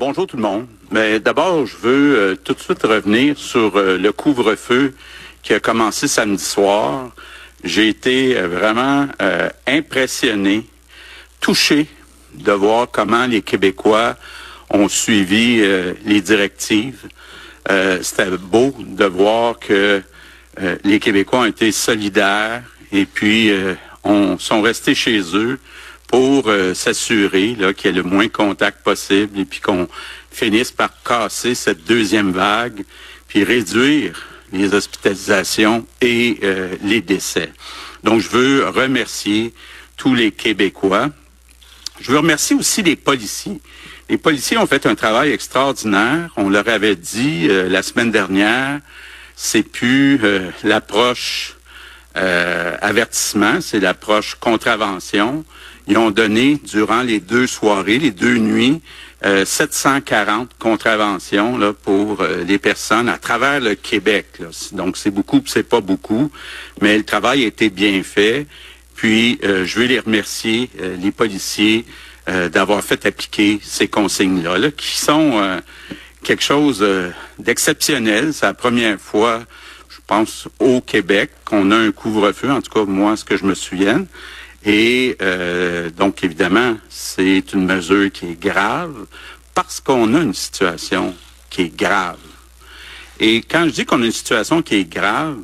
Bonjour tout le monde. Mais d'abord, je veux euh, tout de suite revenir sur euh, le couvre-feu qui a commencé samedi soir. J'ai été euh, vraiment impressionné, touché de voir comment les Québécois ont suivi les directives. C'était beau de voir que les Québécois ont été solidaires et puis on sont restés chez eux pour euh, s'assurer qu'il y ait le moins de contact possible et puis qu'on finisse par casser cette deuxième vague, puis réduire les hospitalisations et euh, les décès. Donc, je veux remercier tous les Québécois. Je veux remercier aussi les policiers. Les policiers ont fait un travail extraordinaire. On leur avait dit euh, la semaine dernière, c'est plus l'approche avertissement, c'est l'approche contravention. Ils ont donné, durant les deux soirées, les deux nuits, 740 euh, contraventions là, pour euh, les personnes à travers le Québec. Donc, c'est beaucoup, c'est pas beaucoup, mais le travail a été bien fait. Puis, euh, je veux les remercier, les policiers, d'avoir fait appliquer ces consignes-là, là, qui sont quelque chose d'exceptionnel. C'est la première fois, je pense, au Québec qu'on a un couvre-feu, en tout cas, moi, ce que je me souvienne. Et euh, donc, évidemment, c'est une mesure qui est grave parce qu'on a une situation qui est grave. Et quand je dis qu'on a une situation qui est grave,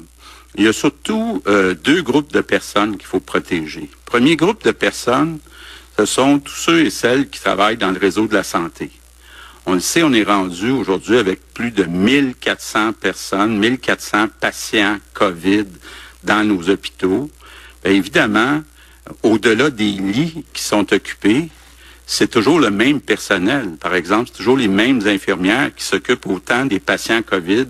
il y a surtout euh, deux groupes de personnes qu'il faut protéger. Premier groupe de personnes, ce sont tous ceux et celles qui travaillent dans le réseau de la santé. On le sait, on est rendu aujourd'hui avec plus de 1400 personnes, 1400 patients COVID dans nos hôpitaux. Évidemment, au-delà des lits qui sont occupés, c'est toujours le même personnel. Par exemple, c'est toujours les mêmes infirmières qui s'occupent autant des patients COVID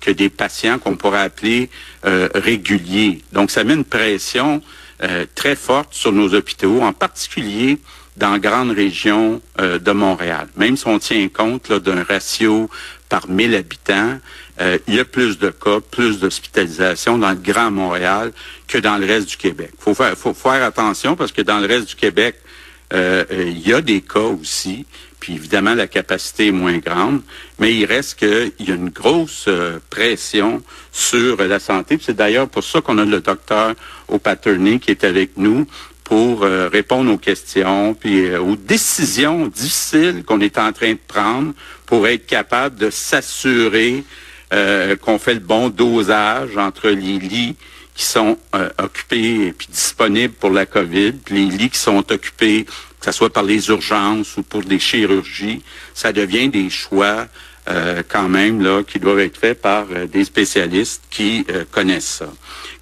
que des patients qu'on pourrait appeler euh, réguliers. Donc, ça met une pression euh, très forte sur nos hôpitaux, en particulier dans la grande région euh, de Montréal. Même si on tient compte d'un ratio par 1000 habitants, euh, il y a plus de cas, plus d'hospitalisation dans le Grand Montréal que dans le reste du Québec. Il faut faire, attention parce que dans le reste du Québec, euh, il y a des cas aussi, puis évidemment la capacité est moins grande, mais il reste qu'il y a une grosse euh, pression sur la santé. C'est d'ailleurs pour ça qu'on a le docteur O'Patterney qui est avec nous pour répondre aux questions, puis aux décisions difficiles qu'on est en train de prendre pour être capable de s'assurer euh, qu'on fait le bon dosage entre les lits qui sont euh, occupés et puis disponibles pour la COVID, les lits qui sont occupés, que ce soit par les urgences ou pour des chirurgies, ça devient des choix euh, quand même là qui doivent être faits par des spécialistes qui connaissent ça.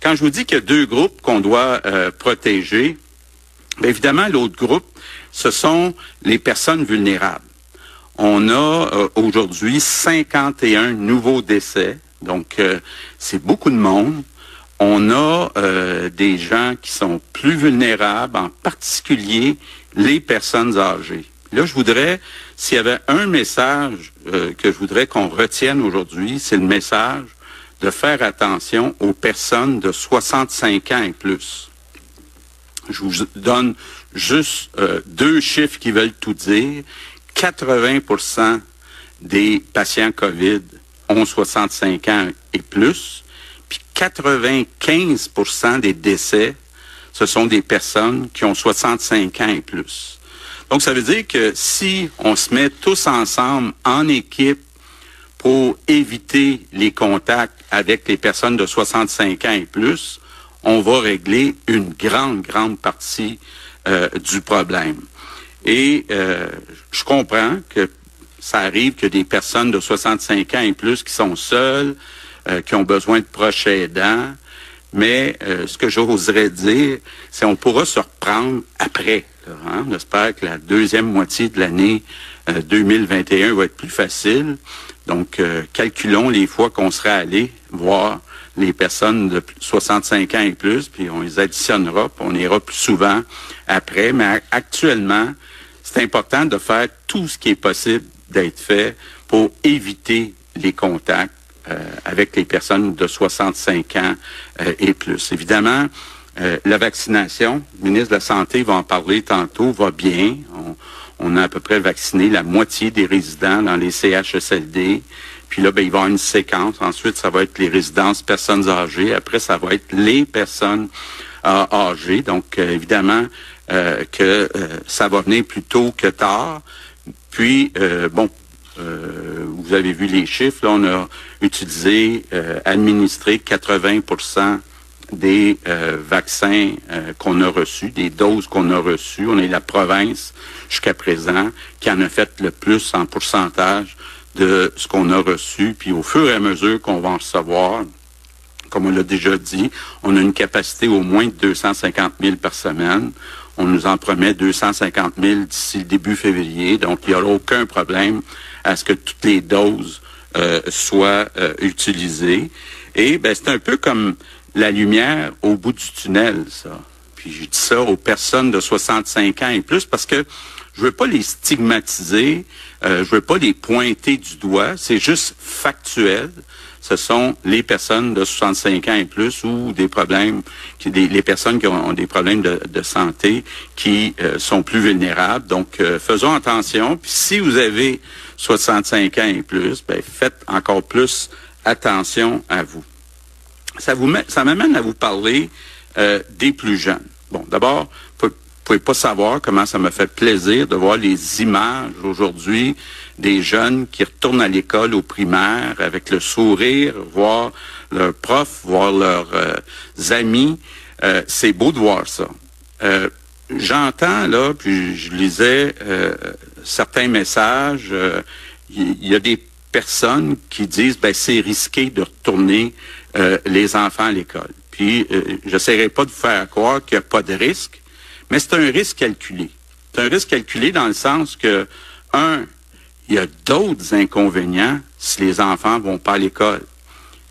Quand je vous dis qu'il y a deux groupes qu'on doit protéger, évidemment l'autre groupe, ce sont les personnes vulnérables. On a euh, aujourd'hui 51 nouveaux décès, donc euh, c'est beaucoup de monde. On a euh, des gens qui sont plus vulnérables, en particulier les personnes âgées. Là, je voudrais, s'il y avait un message que je voudrais qu'on retienne aujourd'hui, c'est le message de faire attention aux personnes de 65 ans et plus. Je vous donne juste deux chiffres qui veulent tout dire. 80% des patients COVID ont 65 ans et plus, puis 95% des décès, ce sont des personnes qui ont 65 ans et plus. Donc, ça veut dire que si on se met tous ensemble en équipe pour éviter les contacts avec les personnes de 65 ans et plus, on va régler une grande, grande partie euh, du problème. Et euh, je comprends que ça arrive que des personnes de 65 ans et plus qui sont seules, euh, qui ont besoin de proches aidants, mais ce que j'oserais dire, c'est qu'on pourra se reprendre après. hein? On espère que la deuxième moitié de l'année 2021 va être plus facile. Donc, calculons les fois qu'on sera allé voir les personnes de 65 ans et plus, puis on les additionnera, puis on ira plus souvent après. Mais actuellement, c'est important de faire tout ce qui est possible d'être fait pour éviter les contacts euh, avec les personnes de 65 ans euh, et plus. Évidemment, euh, la vaccination, le ministre de la Santé va en parler tantôt, va bien. On a à peu près vacciné la moitié des résidents dans les CHSLD. Puis là, ben, il va y avoir une séquence. Ensuite, ça va être les résidences personnes âgées. Après, ça va être les personnes euh, âgées. Donc, euh, évidemment, euh, que ça va venir plus tôt que tard. Puis, bon, vous avez vu les chiffres. Là, on a utilisé, administré 80% des vaccins qu'on a reçus, des doses qu'on a reçues. On est la province jusqu'à présent qui en a fait le plus en pourcentage de ce qu'on a reçu. Puis au fur et à mesure qu'on va en recevoir, comme on l'a déjà dit, on a une capacité au moins de 250 000 par semaine. On nous en promet 250 000 d'ici le début février. Donc, il n'y aura aucun problème à ce que toutes les doses euh, soient euh, utilisées. Et ben, c'est un peu comme la lumière au bout du tunnel, ça. Puis je dis ça aux personnes de 65 ans et plus parce que je veux pas les stigmatiser, euh, je veux pas les pointer du doigt, c'est juste factuel. Ce sont les personnes de 65 ans et plus ou des problèmes, qui, les personnes qui ont, des problèmes de, santé qui euh, sont plus vulnérables. Donc, euh, faisons attention. Puis si vous avez 65 ans et plus, ben, faites encore plus attention à vous. Ça vous ça m'amène à vous parler euh, des plus jeunes. Bon, d'abord, pouvez pas savoir comment ça me fait plaisir de voir les images aujourd'hui des jeunes qui retournent à l'école au primaire avec le sourire, voir leurs profs, voir leurs euh, amis. Euh, c'est beau de voir ça. Euh, j'entends là, puis je lisais certains messages. Il y, a des personnes qui disent ben c'est risqué de retourner les enfants à l'école. Puis j'essaierai pas de vous faire croire qu'il n'y a pas de risque mais c'est un risque calculé. C'est un risque calculé dans le sens que, un, il y a d'autres inconvénients si les enfants vont pas à l'école.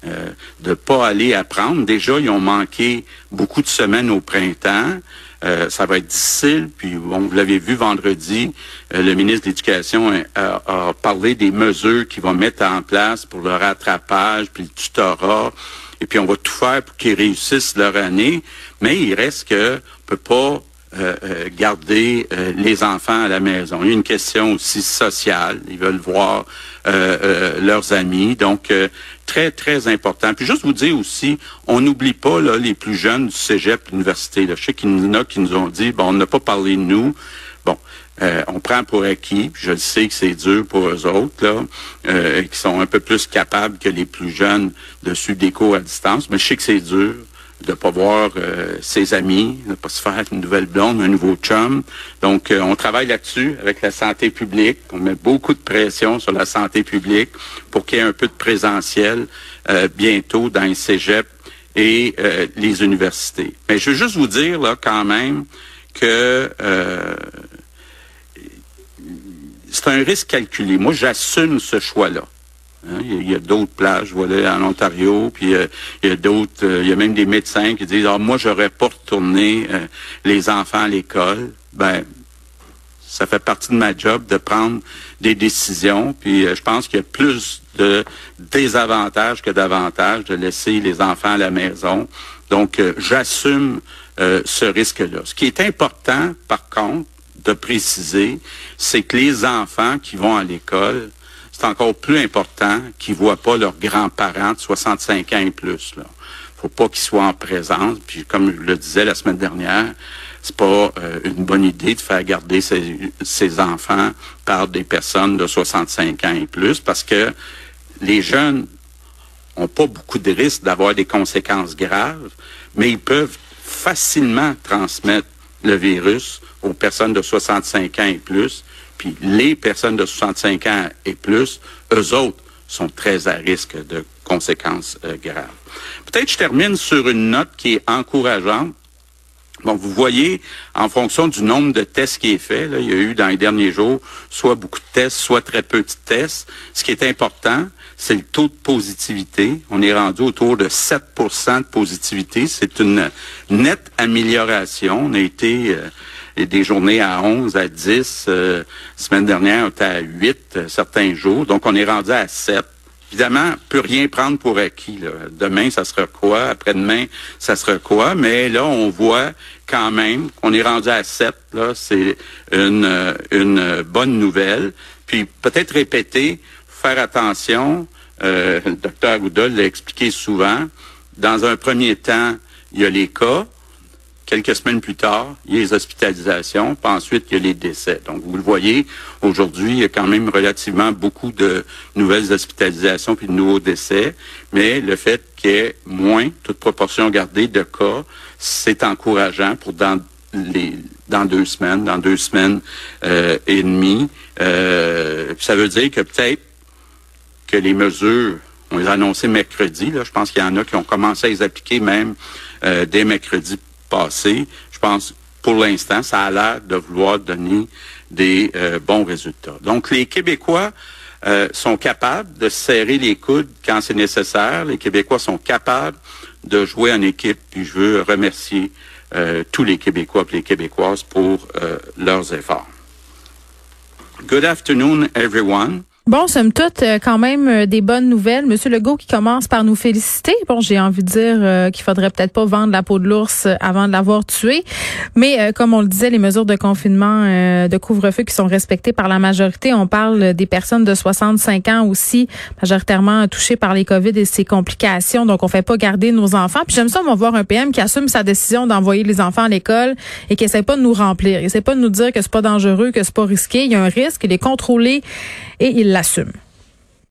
Euh, de pas aller apprendre. Déjà, ils ont manqué beaucoup de semaines au printemps. Euh, ça va être difficile. Puis, bon, vous l'avez vu vendredi, euh, le ministre de l'Éducation a, a, parlé des mesures qu'il va mettre en place pour le rattrapage, puis le tutorat. Et puis, on va tout faire pour qu'ils réussissent leur année. Mais il reste que on peut pas euh, euh, garder euh, les enfants à la maison. Il y a une question aussi sociale. Ils veulent voir leurs amis. Donc, très, très important. Puis juste vous dire aussi, on n'oublie pas là, les plus jeunes du cégep, l'université. Je sais qu'il y en a qui nous ont dit, bon, on n'a pas parlé de nous. Bon, on prend pour acquis, je le sais que c'est dur pour eux autres, là, qui sont un peu plus capables que les plus jeunes de suivre des cours à distance, mais je sais que c'est dur de pas voir euh, ses amis, de pas se faire une nouvelle blonde, un nouveau chum. Donc, euh, on travaille là-dessus avec la santé publique. On met beaucoup de pression sur la santé publique pour qu'il y ait un peu de présentiel euh, bientôt dans les cégeps et les universités. Mais je veux juste vous dire là quand même que c'est un risque calculé. Moi, j'assume ce choix-là. Hein, il y a, d'autres plages, voilà, en Ontario, puis euh, il y a d'autres, euh, il y a même des médecins qui disent, ah, moi, j'aurais pas retourné euh, les enfants à l'école. Ben, ça fait partie de ma job de prendre des décisions, puis je pense qu'il y a plus de désavantages que d'avantages de laisser les enfants à la maison. Donc, j'assume ce risque-là. Ce qui est important, par contre, de préciser, c'est que les enfants qui vont à l'école c'est encore plus important qu'ils ne voient pas leurs grands-parents de 65 ans et plus. Là. faut pas qu'ils soient en présence. Puis comme je le disais la semaine dernière, c'est pas euh, une bonne idée de faire garder ses, enfants par des personnes de 65 ans et plus parce que les jeunes ont pas beaucoup de risques d'avoir des conséquences graves, mais ils peuvent facilement transmettre le virus aux personnes de 65 ans et plus puis les personnes de 65 ans et plus, eux autres, sont très à risque de conséquences euh, graves. Peut-être je termine sur une note qui est encourageante. Bon, vous voyez, en fonction du nombre de tests qui est fait, là, il y a eu dans les derniers jours soit beaucoup de tests, soit très peu de tests. Ce qui est important, c'est le taux de positivité. On est rendu autour de 7% de positivité. C'est une nette amélioration. On a été euh, des journées à 11, à 10. Euh, semaine dernière, on était à 8 euh, certains jours. Donc, on est rendu à 7. Évidemment, peut rien prendre pour acquis. Demain, ça sera quoi? Après-demain, ça sera quoi? Mais là, on voit quand même, qu'on est rendu à 7, là, c'est une, une bonne nouvelle. Puis peut-être répéter, faire attention, euh, le docteur Goudol l'a expliqué souvent, dans un premier temps, il y a les cas, quelques semaines plus tard, il y a les hospitalisations, puis ensuite, il y a les décès. Donc, vous le voyez, aujourd'hui, il y a quand même relativement beaucoup de nouvelles hospitalisations puis de nouveaux décès, mais le fait qu'il y ait moins, toute proportion gardée de cas, c'est encourageant pour dans les dans deux semaines, dans deux semaines euh, et demie. Euh, ça veut dire que peut-être que les mesures, on les a annoncées mercredi, là, je pense qu'il y en a qui ont commencé à les appliquer même euh, dès mercredi passé. Je pense, pour l'instant, ça a l'air de vouloir donner des euh, bons résultats. Donc, les Québécois euh, sont capables de serrer les coudes quand c'est nécessaire. Les Québécois sont capables de jouer en équipe. Puis je veux remercier euh, tous les Québécois et les Québécoises pour leurs efforts. Good afternoon, everyone. Bon, somme toute, euh, quand même euh, des bonnes nouvelles. Monsieur Legault qui commence par nous féliciter. Bon, j'ai envie de dire euh, qu'il faudrait peut-être pas vendre la peau de l'ours avant de l'avoir tué. Mais comme on le disait, les mesures de confinement, de couvre-feu qui sont respectées par la majorité, on parle des personnes de 65 ans aussi, majoritairement touchées par les COVID et ses complications. Donc, on fait pas garder nos enfants. Puis j'aime ça, on va voir un PM qui assume sa décision d'envoyer les enfants à l'école et qui essaie pas de nous remplir. Il essaie pas de nous dire que c'est pas dangereux, que c'est pas risqué. Il y a un risque, il est contrôlé et il l'assume.